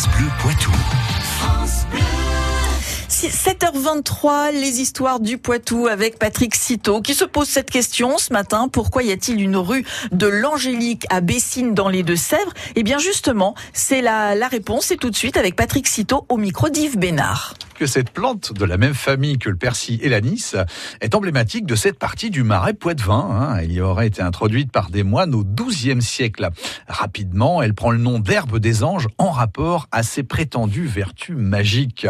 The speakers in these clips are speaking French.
France Bleu Poitou. 7h23, les histoires du Poitou avec Patrick Citeau qui se pose cette question ce matin. Pourquoi y a-t-il une rue de l'Angélique à Bessines dans les Deux-Sèvres? Eh bien justement, c'est la, la réponse et tout de suite avec Patrick Citeau au micro d'Yves Bénard que cette plante de la même famille que le persil et l'anis est emblématique de cette partie du marais poitevin. Hein. Elle y aurait été introduite par des moines au XIIe siècle. Rapidement, elle prend le nom d'herbe des anges en rapport à ses prétendues vertus magiques.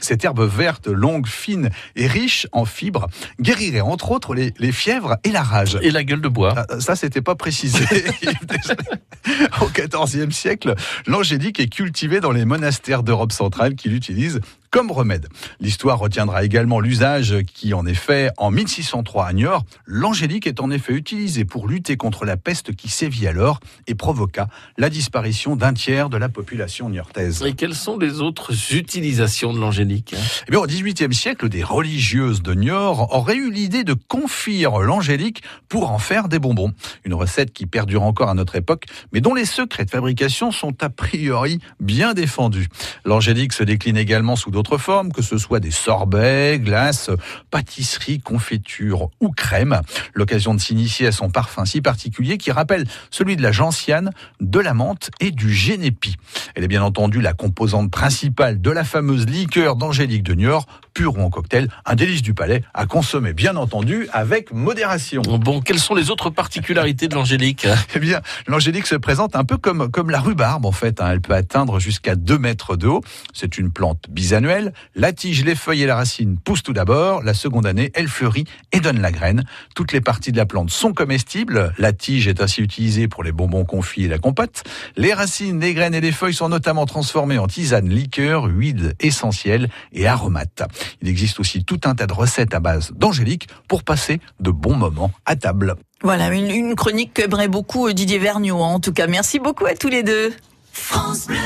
Cette herbe verte, longue, fine et riche en fibres guérirait entre autres les, les fièvres et la rage. Et la gueule de bois. Ah, ça, c'était pas précisé. au XIVe siècle, l'angélique est cultivée dans les monastères d'Europe centrale qui l'utilisent comme remède. L'histoire retiendra également l'usage qui, en effet, en 1603 à Niort, l'angélique est en effet utilisée pour lutter contre la peste qui sévit alors et provoqua la disparition d'un tiers de la population niortaise. Et quelles sont les autres utilisations de l'angélique eh bien, Au XVIIIe siècle, des religieuses de Niort auraient eu l'idée de confire l'angélique pour en faire des bonbons. Une recette qui perdure encore à notre époque, mais dont les secrets de fabrication sont a priori bien défendus. L'angélique se décline également sous d'autres d'autres formes, que ce soit des sorbets, glaces, pâtisseries, confitures ou crèmes. L'occasion de s'initier à son parfum si particulier qui rappelle celui de la gentiane, de la menthe et du génépi. Elle est bien entendu la composante principale de la fameuse liqueur d'Angélique de Niort, pure ou en cocktail, un délice du palais à consommer bien entendu avec modération. Bon, quelles sont les autres particularités de l'angélique? Eh bien, l'angélique se présente un peu comme, comme la rhubarbe en fait. Hein. Elle peut atteindre jusqu'à 2 mètres de haut. C'est une plante bisannuelle la tige, les feuilles et la racine poussent tout d'abord. La seconde année, elle fleurit et donne la graine. Toutes les parties de la plante sont comestibles. La tige est ainsi utilisée pour les bonbons confits et la compote. Les racines, les graines et les feuilles sont notamment transformées en tisane, liqueur, huile essentielle et aromates. Il existe aussi tout un tas de recettes à base d'angélique pour passer de bons moments à table. Voilà, une, chronique qu'aimerait beaucoup euh, Didier Vergniaud. En tout cas, merci beaucoup à tous les deux. France Bleu.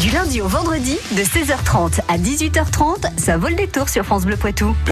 Du lundi au vendredi, de 16h30 à 18h30, ça vole des tours sur France Bleu Poitou.